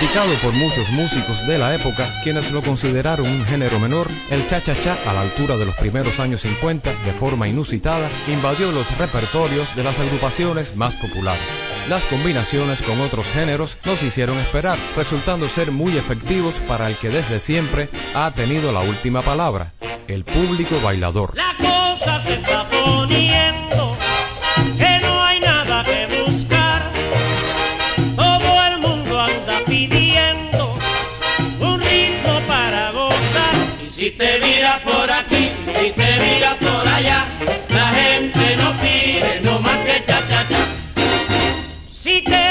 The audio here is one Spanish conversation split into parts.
Criticado por muchos músicos de la época, quienes lo consideraron un género menor, el cha-cha-cha a la altura de los primeros años 50, de forma inusitada, invadió los repertorios de las agrupaciones más populares. Las combinaciones con otros géneros nos hicieron esperar, resultando ser muy efectivos para el que desde siempre ha tenido la última palabra, el público bailador. La cosa se está poniendo Si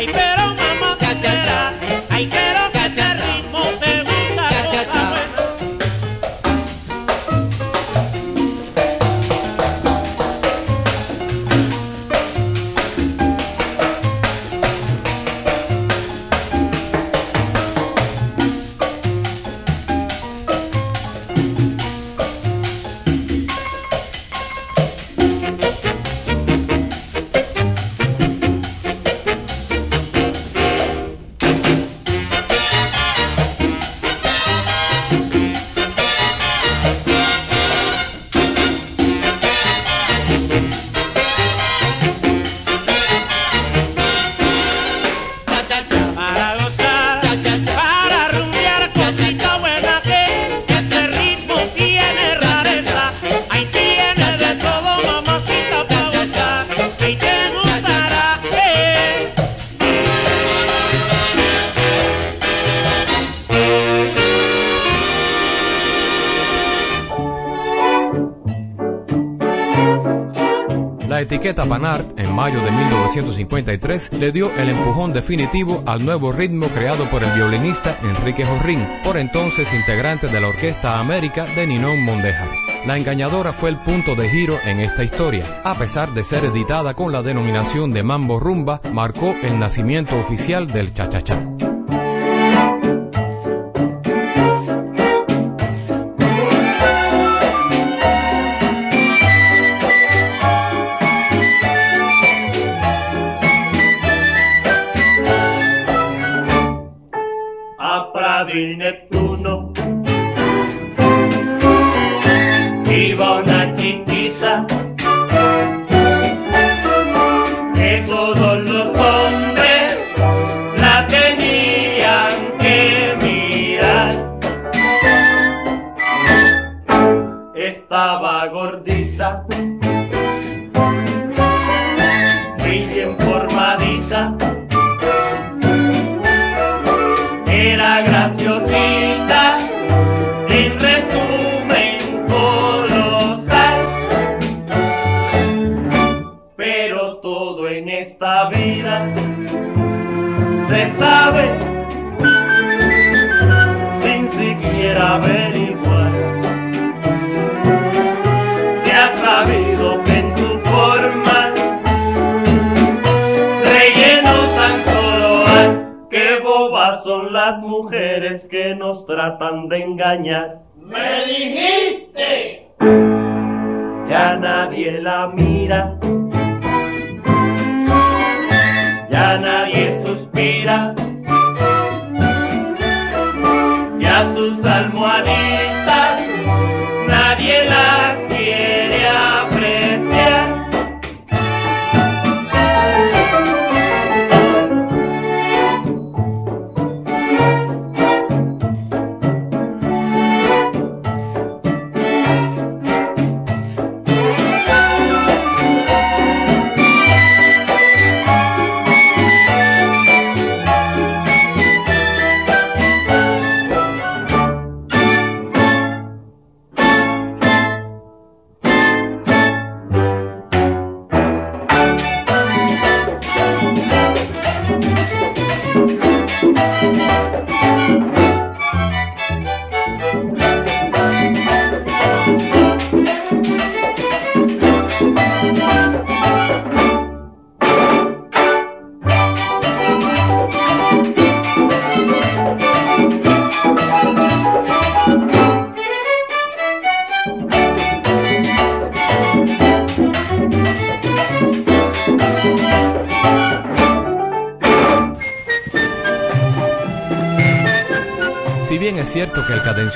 Ay, pero Panart, en mayo de 1953, le dio el empujón definitivo al nuevo ritmo creado por el violinista Enrique Jorrín, por entonces integrante de la Orquesta América de Ninón Mondeja. La engañadora fue el punto de giro en esta historia. A pesar de ser editada con la denominación de Mambo Rumba, marcó el nacimiento oficial del cha-cha-cha.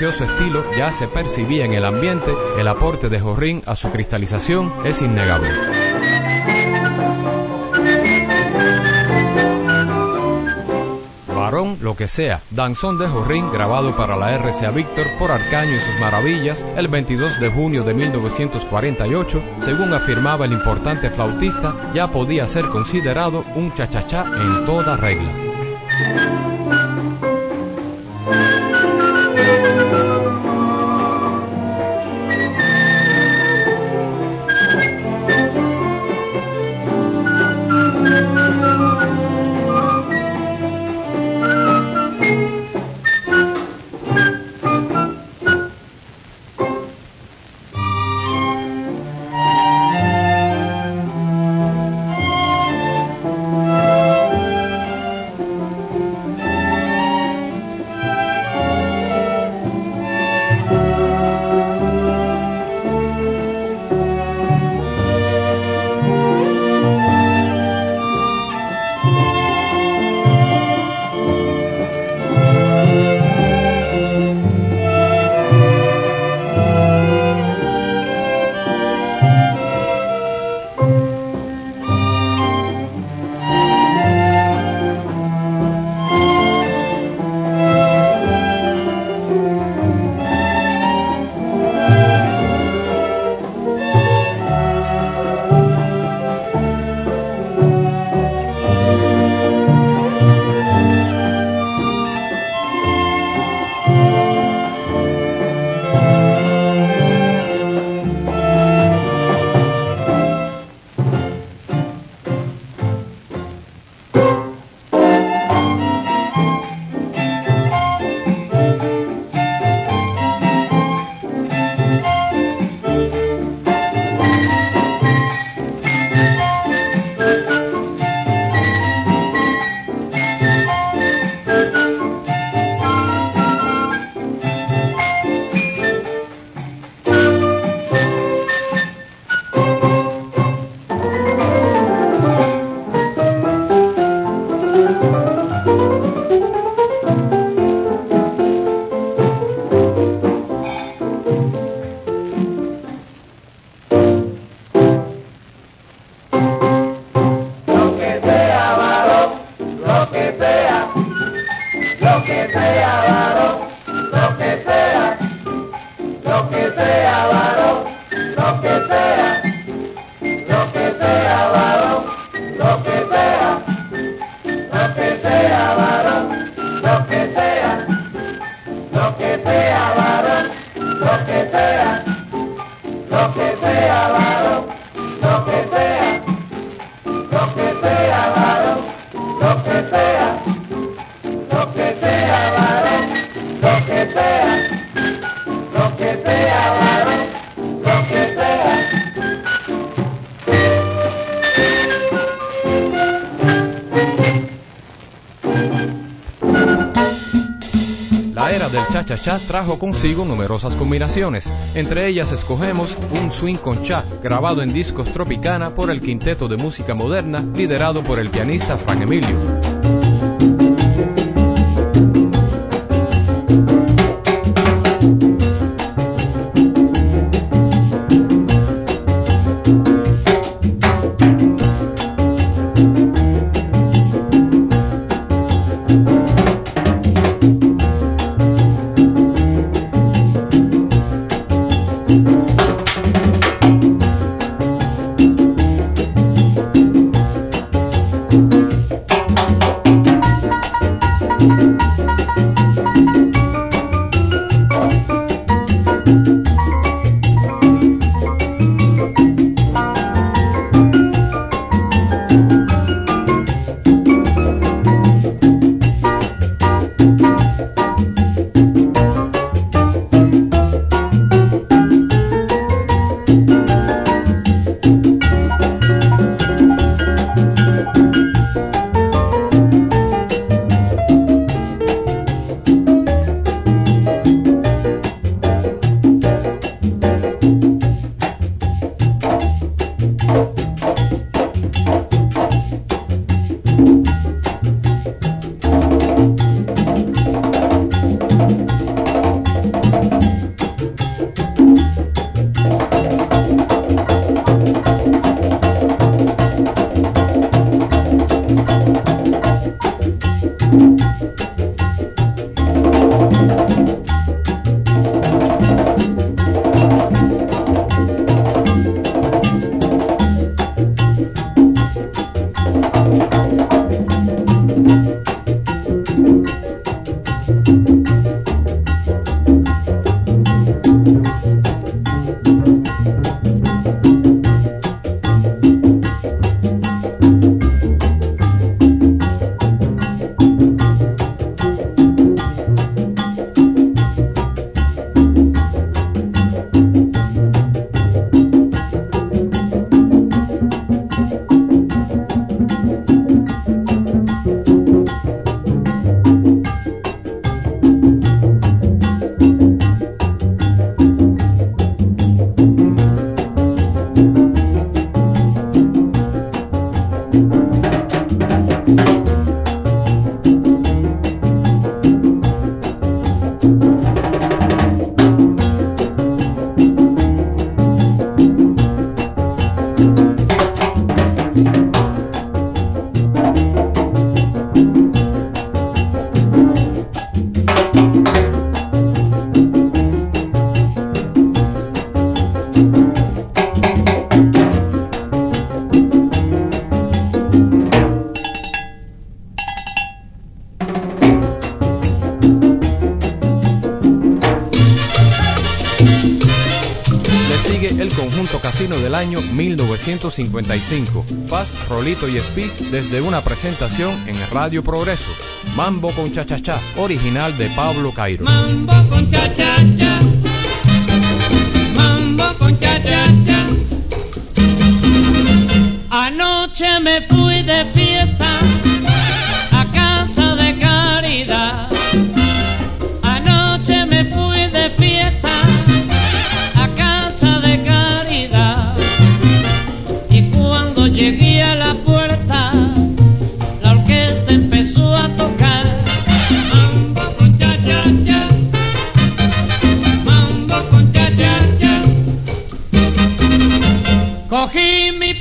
Estilo ya se percibía en el ambiente, el aporte de Jorrín a su cristalización es innegable. Varón, lo que sea, Danzón de Jorrín, grabado para la RCA Víctor por Arcaño y sus maravillas el 22 de junio de 1948, según afirmaba el importante flautista, ya podía ser considerado un chachachá en toda regla. Okay. Cha-cha trajo consigo numerosas combinaciones. Entre ellas escogemos un swing con cha, grabado en discos Tropicana por el Quinteto de Música Moderna, liderado por el pianista Frank Emilio. Del año 1955. Faz, Rolito y Speed desde una presentación en Radio Progreso. Mambo con Cha-Cha-Cha, original de Pablo Cairo. Mambo con Cha-Cha-Cha. Mambo con Cha-Cha-Cha. Anoche me fui de fiesta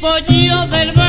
pollo del.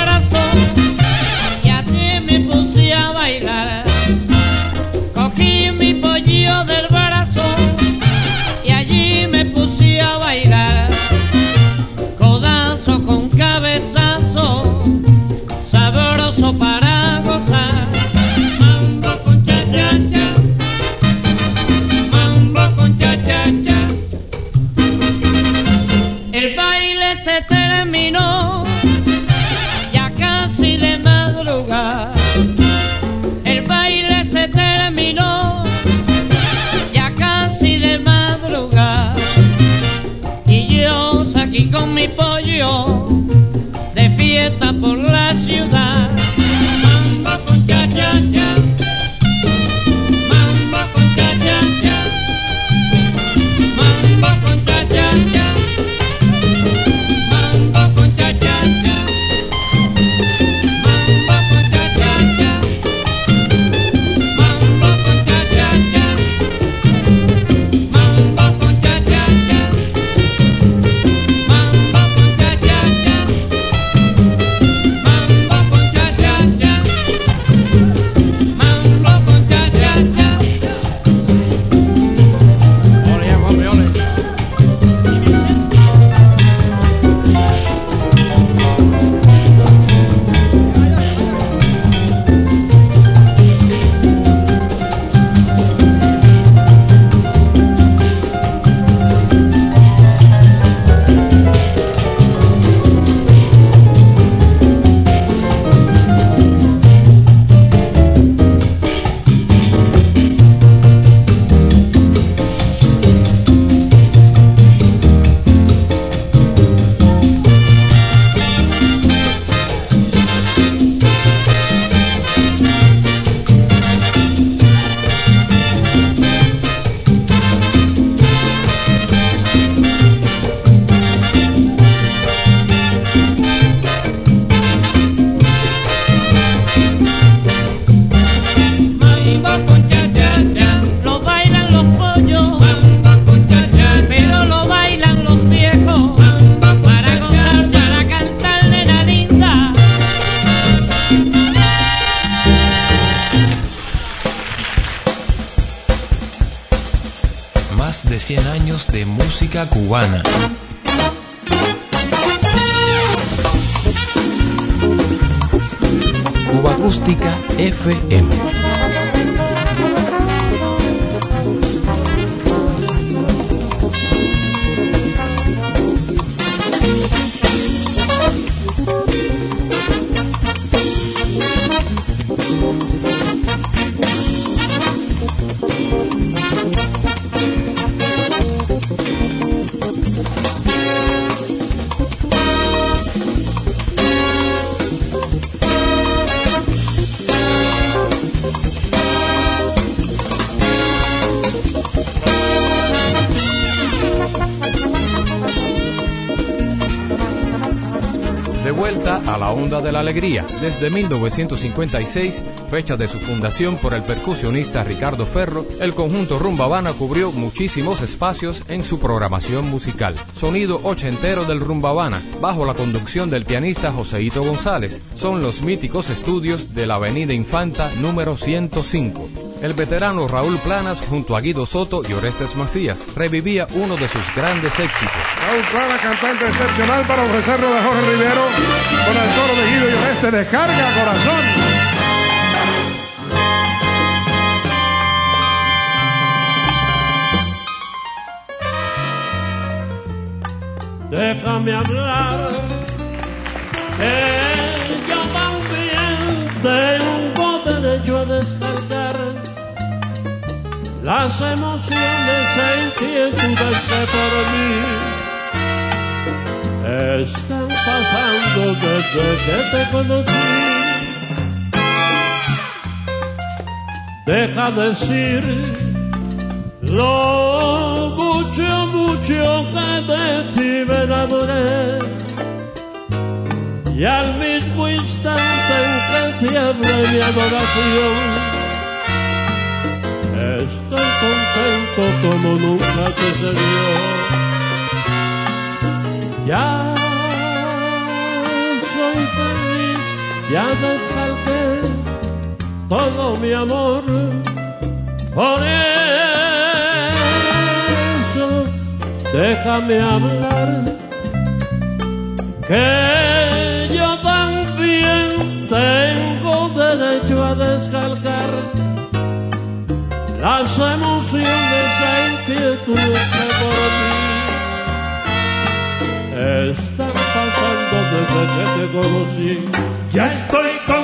canción. FM. De la alegría, desde 1956, fecha de su fundación por el percusionista Ricardo Ferro, el conjunto Rumba Habana cubrió muchísimos espacios en su programación musical. Sonido ochentero del Rumba Habana, bajo la conducción del pianista Joseito González, son los míticos estudios de la Avenida Infanta número 105. El veterano Raúl Planas, junto a Guido Soto y Orestes Macías, revivía uno de sus grandes éxitos. Raúl Plana, cantante excepcional para ofrecerlo de Jorge Rivero con el coro de Guido y Oreste. Descarga, corazón. déjame hablar, que las emociones e inquietudes que por mí están pasando desde que te conocí. Deja decir lo mucho, mucho que de ti me enamoré. Y al mismo instante en que te mi adoración, estoy contento como nunca sucedió. Ya soy feliz, ya descarté todo mi amor por eso déjame hablar que yo también tengo derecho a descargar las emociones e inquietudes que por mí están pasando desde que te conocí. Ya estoy contento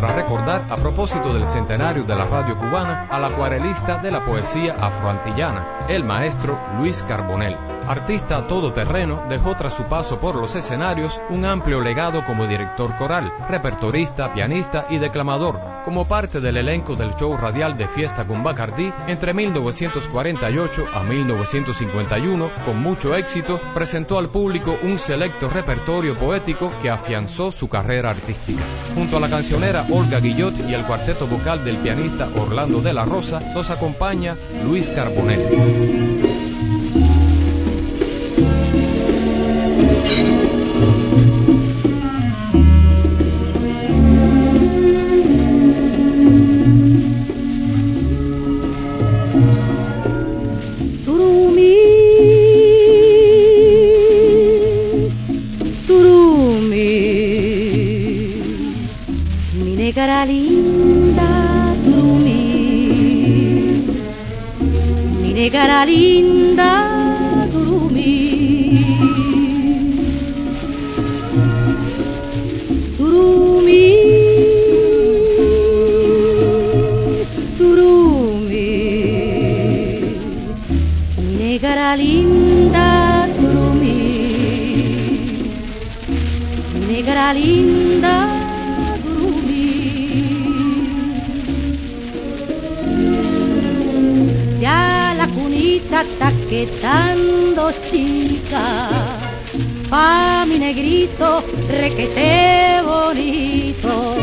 Para recordar, a propósito del centenario de la radio cubana, al acuarelista de la poesía afroantillana, el maestro Luis Carbonell. Artista todoterreno, dejó tras su paso por los escenarios un amplio legado como director coral, repertorista, pianista y declamador, como parte del elenco del show radial de Fiesta con Bacardí entre 1948 a 1951, con mucho éxito, presentó al público un selecto repertorio poético que afianzó su carrera artística. Junto a la cancionera Olga Guillot y el cuarteto vocal del pianista Orlando de la Rosa, los acompaña Luis Carbonell. Está quedando chica, pa mi negrito requete bonito.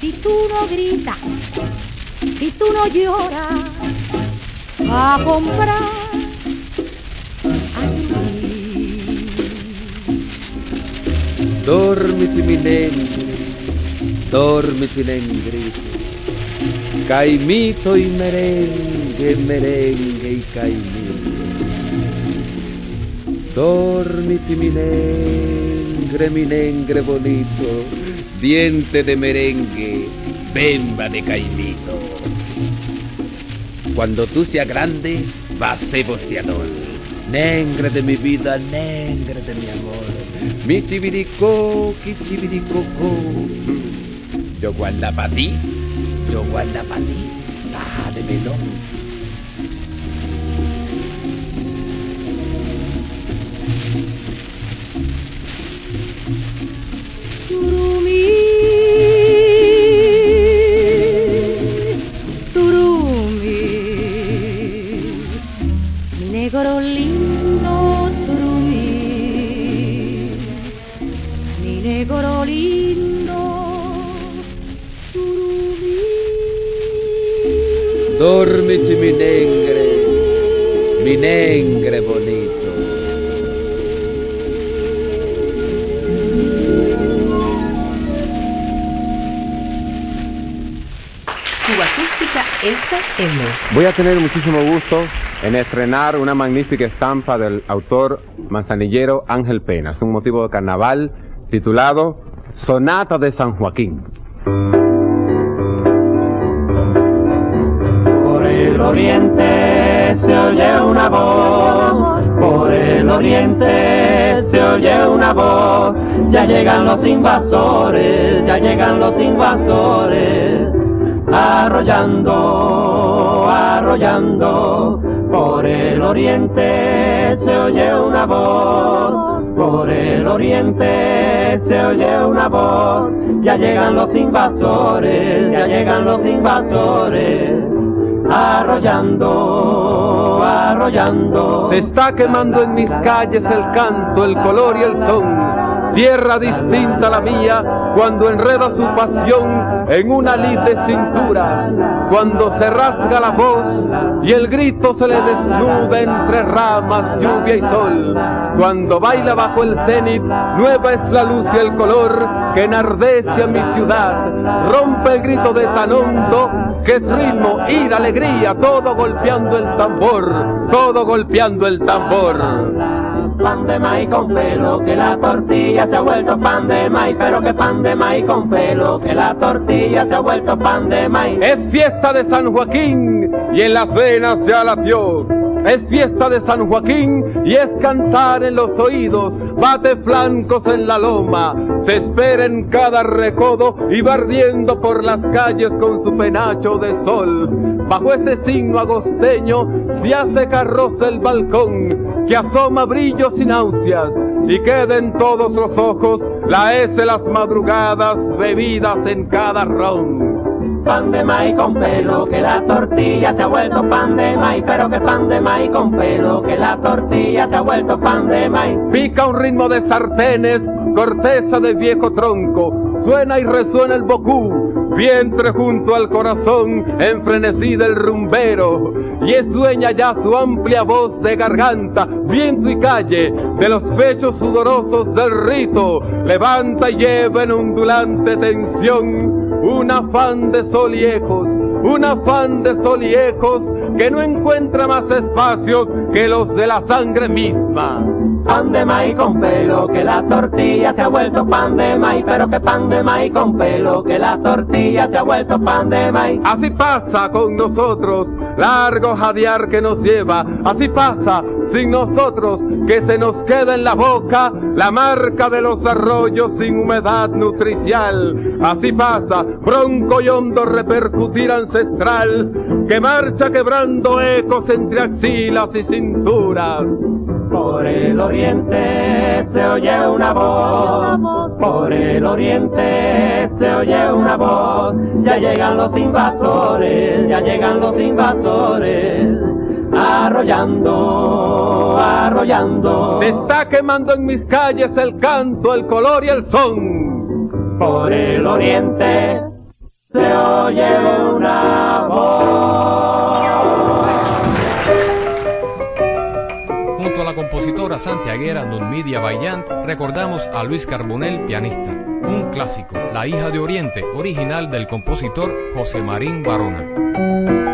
Si tú no gritas, si tú no lloras, a comprar aquí. Dormiti mi negri, dormiti negrito, caimito y merengue, merengue y caimito. Dormiti mi negre, mi negre bonito, diente de merengue, bemba de caimito. Cuando tú seas grande, vas a ser boceador. Negre de mi vida, negre de mi amor. Mi chibirico, chibiricoco. Yo guarda pa' ti, yo guarda pa' ti. Ah, Voy a tener muchísimo gusto en estrenar una magnífica estampa del autor manzanillero Ángel Pena. Es un motivo de carnaval titulado Sonata de San Joaquín. Por el oriente se oye una voz, por el oriente se oye una voz. Ya llegan los invasores, ya llegan los invasores. Arrollando, arrollando, por el oriente se oye una voz, por el oriente se oye una voz, ya llegan los invasores, ya llegan los invasores, arrollando, arrollando. Se está quemando en mis calles el canto, el color y el son. Tierra distinta a la mía, cuando enreda su pasión en una lid de cintura, cuando se rasga la voz y el grito se le desnuda entre ramas, lluvia y sol, cuando baila bajo el cenit, nueva es la luz y el color que enardece a mi ciudad, rompe el grito de tan hondo que es ritmo, ira, alegría, todo golpeando el tambor, todo golpeando el tambor pan de maíz con pelo, que la tortilla se ha vuelto pan de maíz, pero que pan de maíz con pelo, que la tortilla se ha vuelto pan de maíz. Es fiesta de San Joaquín y en las venas se alatió. Es fiesta de San Joaquín y es cantar en los oídos, bate flancos en la loma, se espera en cada recodo y va ardiendo por las calles con su penacho de sol. Bajo este signo agosteño se hace carroza el balcón, que asoma brillos y náuseas, y queden todos los ojos la S las madrugadas bebidas en cada ron pan de maíz con pelo, que la tortilla se ha vuelto pan de maíz, pero que pan de maíz con pelo, que la tortilla se ha vuelto pan de maíz. Pica un ritmo de sartenes, corteza de viejo tronco, suena y resuena el bocú, vientre junto al corazón, enfrenecida el rumbero, y es ya su amplia voz de garganta, viento y calle, de los pechos sudorosos del rito, levanta y lleva en ondulante tensión un afán de soliejos, un afán de soliejos que no encuentra más espacios que los de la sangre misma. Pan de maíz con pelo, que la tortilla se ha vuelto pan de maíz, pero que pan de maíz con pelo, que la tortilla se ha vuelto pan de maíz. Así pasa con nosotros, largo jadear que nos lleva, así pasa sin nosotros, que se nos queda en la boca la marca de los arroyos sin humedad nutricial. Así pasa, bronco y hondo repercutir ancestral, que marcha quebrando ecos entre axilas y cinturas. Por el oriente se oye una voz, por el oriente se oye una voz, ya llegan los invasores, ya llegan los invasores, arrollando, arrollando. Se está quemando en mis calles el canto, el color y el son. Por el oriente se oye una voz. Compositora santiaguera Nulmidia Bayant, recordamos a Luis Carbonell, pianista. Un clásico, La hija de Oriente, original del compositor José Marín Barona.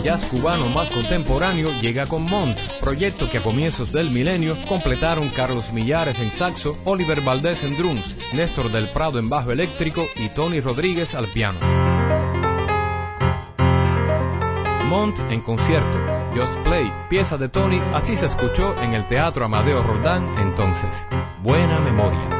el jazz cubano más contemporáneo llega con Mont, proyecto que a comienzos del milenio completaron Carlos Millares en saxo, Oliver Valdés en drums, Néstor del Prado en bajo eléctrico y Tony Rodríguez al piano. Mont en concierto, Just Play, pieza de Tony, así se escuchó en el Teatro Amadeo Roldán entonces. Buena memoria.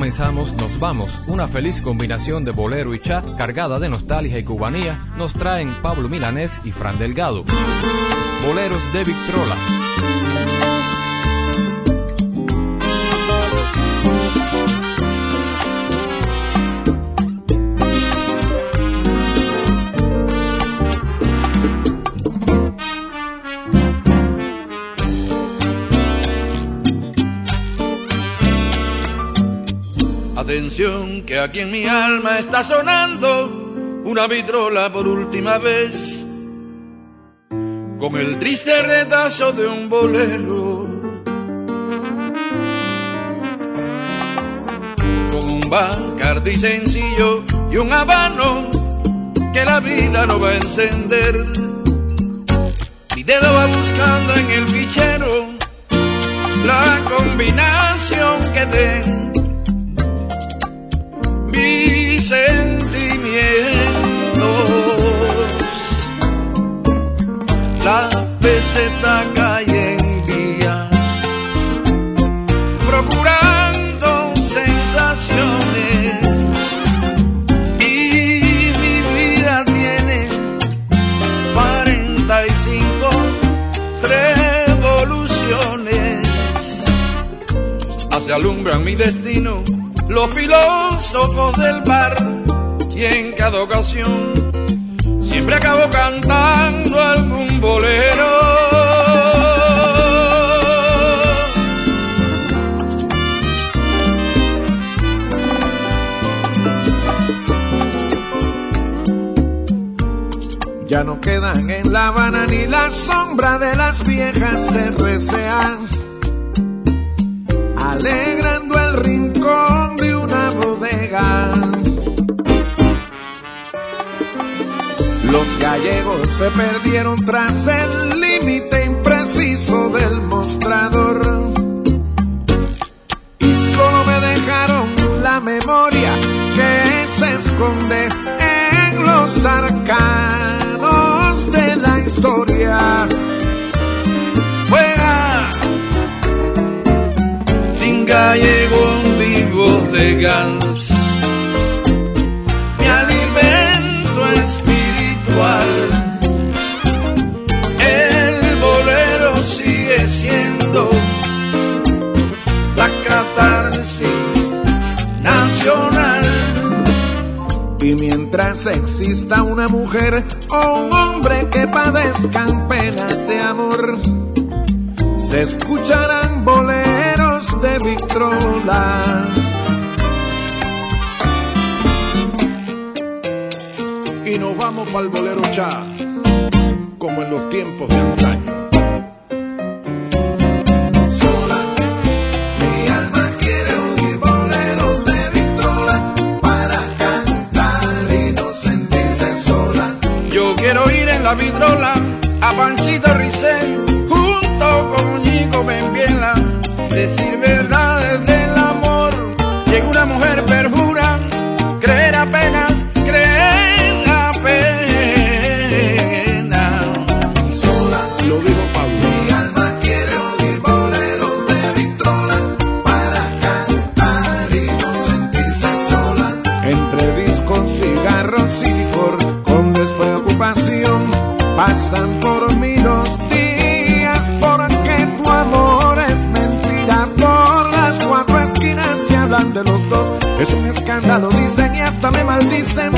Comenzamos, nos vamos. Una feliz combinación de bolero y cha, cargada de nostalgia y cubanía, nos traen Pablo Milanés y Fran Delgado. Boleros de Victrola. Que aquí en mi alma está sonando una vitrola por última vez, con el triste retazo de un bolero, con un bacardi sencillo y un habano que la vida no va a encender. Mi dedo va buscando en el fichero la combinación que den sentimientos. La peseta cae en día, procurando sensaciones. Y mi vida tiene 45 revoluciones. Hacia alumbran mi destino los filósofos del bar y en cada ocasión siempre acabo cantando algún bolero. Ya no quedan en La Habana ni la sombra de las viejas RCA, alegrando Los gallegos se perdieron tras el límite impreciso del mostrador. Y solo me dejaron la memoria que se esconde en los arcanos de la historia. Fuera, sin gallego vivo de gas, mientras exista una mujer o un hombre que padezcan penas de amor, se escucharán boleros de Victrola. Y nos vamos para el bolero cha, como en los tiempos de antaño. La vidrola a Panchito Ricé junto con Ñico Membiela, decir me maldicen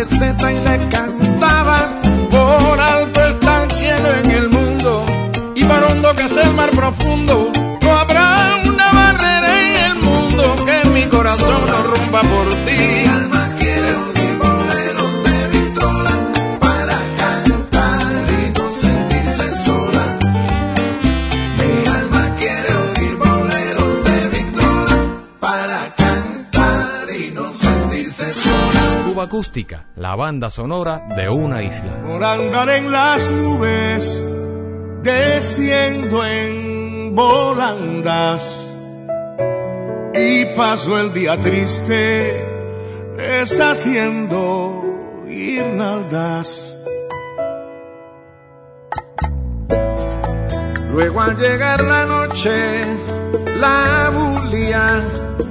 y le cantabas. Por alto está el cielo en el mundo y por hondo que es el mar profundo, no habrá una barrera en el mundo que mi corazón no rompa por ti. Mi alma quiere oír boleros de Victrola para cantar y no sentirse sola. Mi alma quiere oír boleros de Victrola para cantar y no sentirse sola. Cuba Acústica, la banda sonora de una isla. Por andar en las nubes, desciendo en volandas. Y paso el día triste, deshaciendo guirnaldas. Luego al llegar la noche, la bulia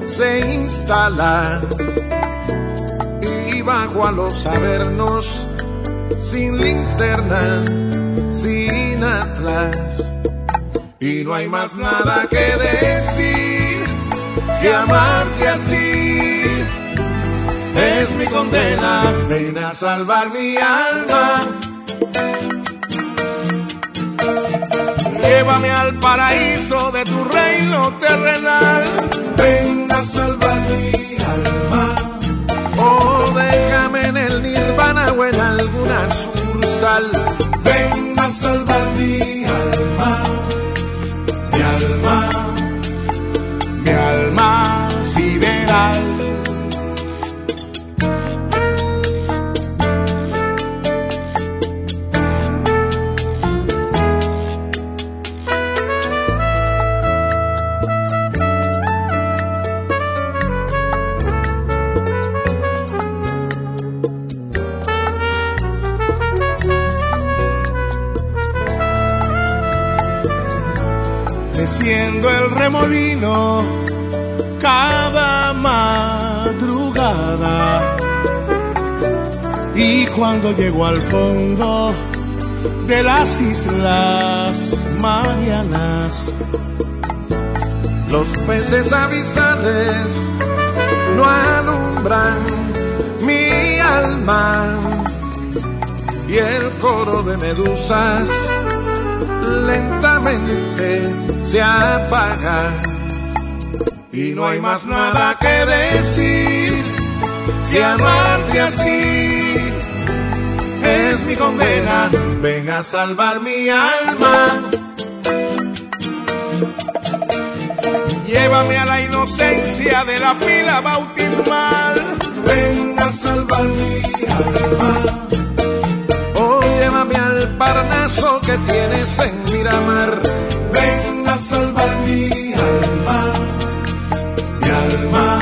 se instala bajo a los avernos sin linterna, sin atlas. Y no hay más nada que decir que amarte así es mi condena. Ven a salvar mi alma. Llévame al paraíso de tu reino terrenal. Ven a salvar mi alma. Déjame en el nirvana o en alguna sucursal. Ven a salvar mi alma. Remolino cada madrugada. Y cuando llego al fondo de las islas mañanas, los peces abisales no alumbran mi alma y el coro de medusas se apaga y no hay más nada que decir que amarte así es mi condena. Ven a salvar mi alma. Llévame a la inocencia de la pila bautismal. Ven a salvar mi alma. Parnaso que tienes en Miramar. Ven a salvar mi alma. Mi alma.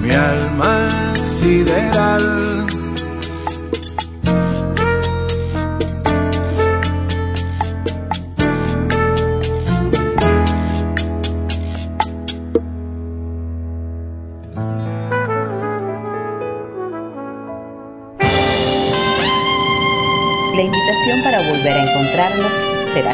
Mi alma sideral.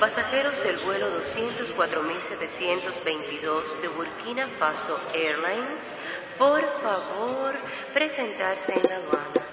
Pasajeros del vuelo 204.722 de Burkina Faso Airlines, por favor, presentarse en la aduana.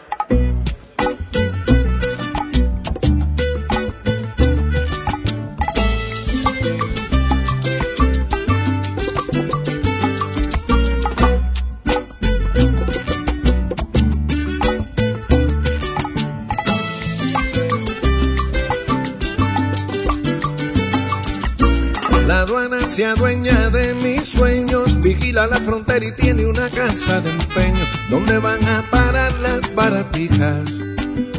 Vigila la frontera y tiene una casa de empeño donde van a parar las baratijas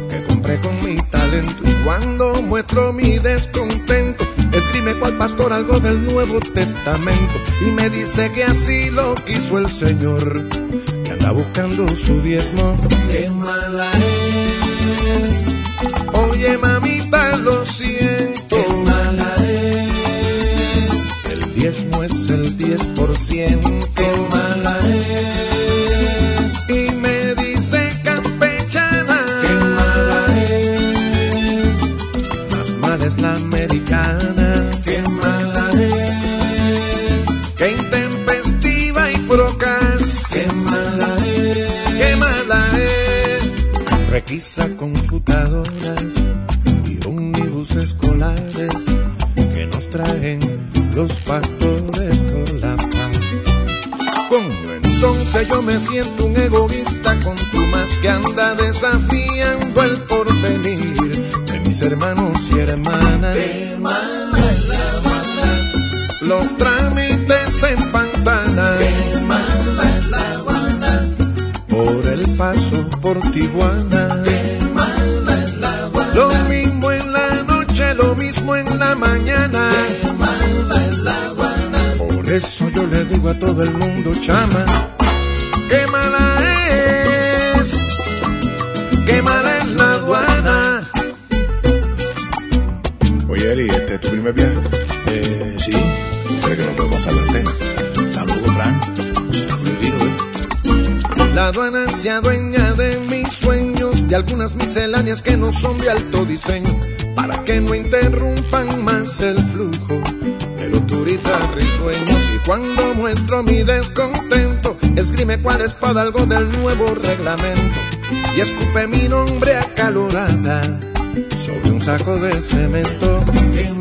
que compré con mi talento. Y cuando muestro mi descontento, escribe cual pastor algo del Nuevo Testamento y me dice que así lo quiso el Señor. Que a está buscando su diezmo. Qué mala es, Oye mamita, lo siento. qué mala es, El diezmo es el 10%. qué mala Requisa computadoras y ómnibus escolares que nos traen los pastores por la paz. Coño, entonces yo me siento un egoísta con tu más que anda desafiando el porvenir de mis hermanos y hermanas. Habana, Los trámites en Pantana. Por Tijuana. qué mala es la Habana, Lo mismo en la noche, lo mismo en la mañana. qué mala es la Habana, Por eso yo le digo a todo el mundo, chama, qué mala es, qué mala es la aduana. Oye, Eli, ¿este es tu primer viaje? Eh, sí, creo que no puedo pasar la antena. La aduana se adueña de mis sueños, de algunas misceláneas que no son de alto diseño, para que no interrumpan más el flujo de los turistas risueños. Y cuando muestro mi descontento, esgrime cual espada algo del nuevo reglamento, y escupe mi nombre acalorada sobre un saco de cemento. qué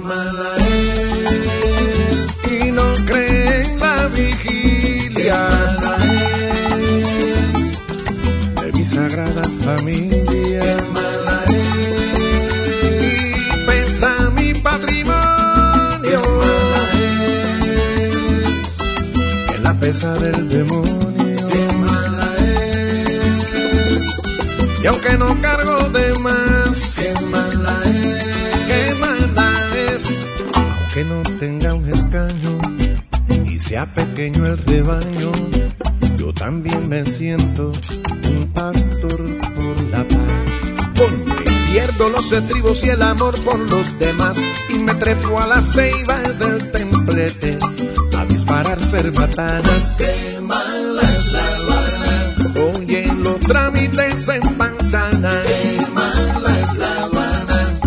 Aunque no cargo de más, qué mala es, qué mala es, aunque no tenga un escaño y sea pequeño el rebaño, yo también me siento un pastor por la paz. Y pierdo los estribos y el amor por los demás y me trepo a la ceiba del templete a disparar cerbatanas. qué mala es trámites en Pantana, qué mala es la Habana,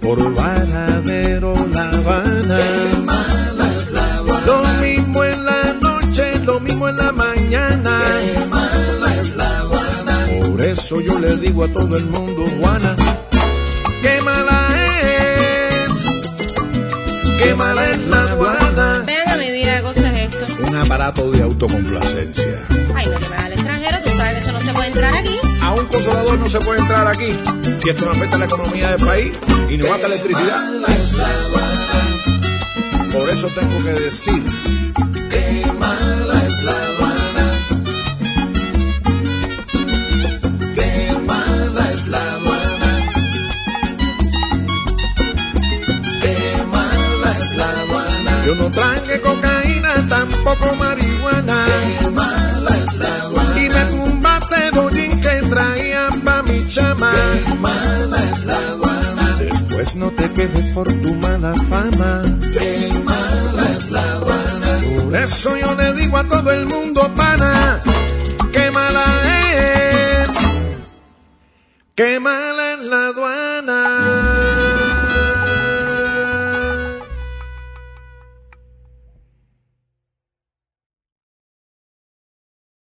por Varadero, La Habana. qué mala es la Habana, Lo mismo en la noche, lo mismo en la mañana. qué mala es la Habana, Por eso yo le digo a todo el mundo, Juana, qué mala es, qué mala es la aduana. Vean a mi vida, ¿qué cosa es esto? Un aparato de autocomplacencia. Ay, no te me A un consolador no se puede entrar aquí si esto no afecta la economía del país y no gasta electricidad. Por eso tengo que decir qué mala es la Habana, qué mala es la Habana, qué mala es la Habana, Yo no traje cocaína, tampoco marihuana. qué mala es la Habana, Y me doñín que traía pa' mi chama. qué mala es la Habana, Después no te quedes por tu mala fama. qué mala es la Habana, Por eso yo le digo a todo el mundo, pana, qué mala es, qué mala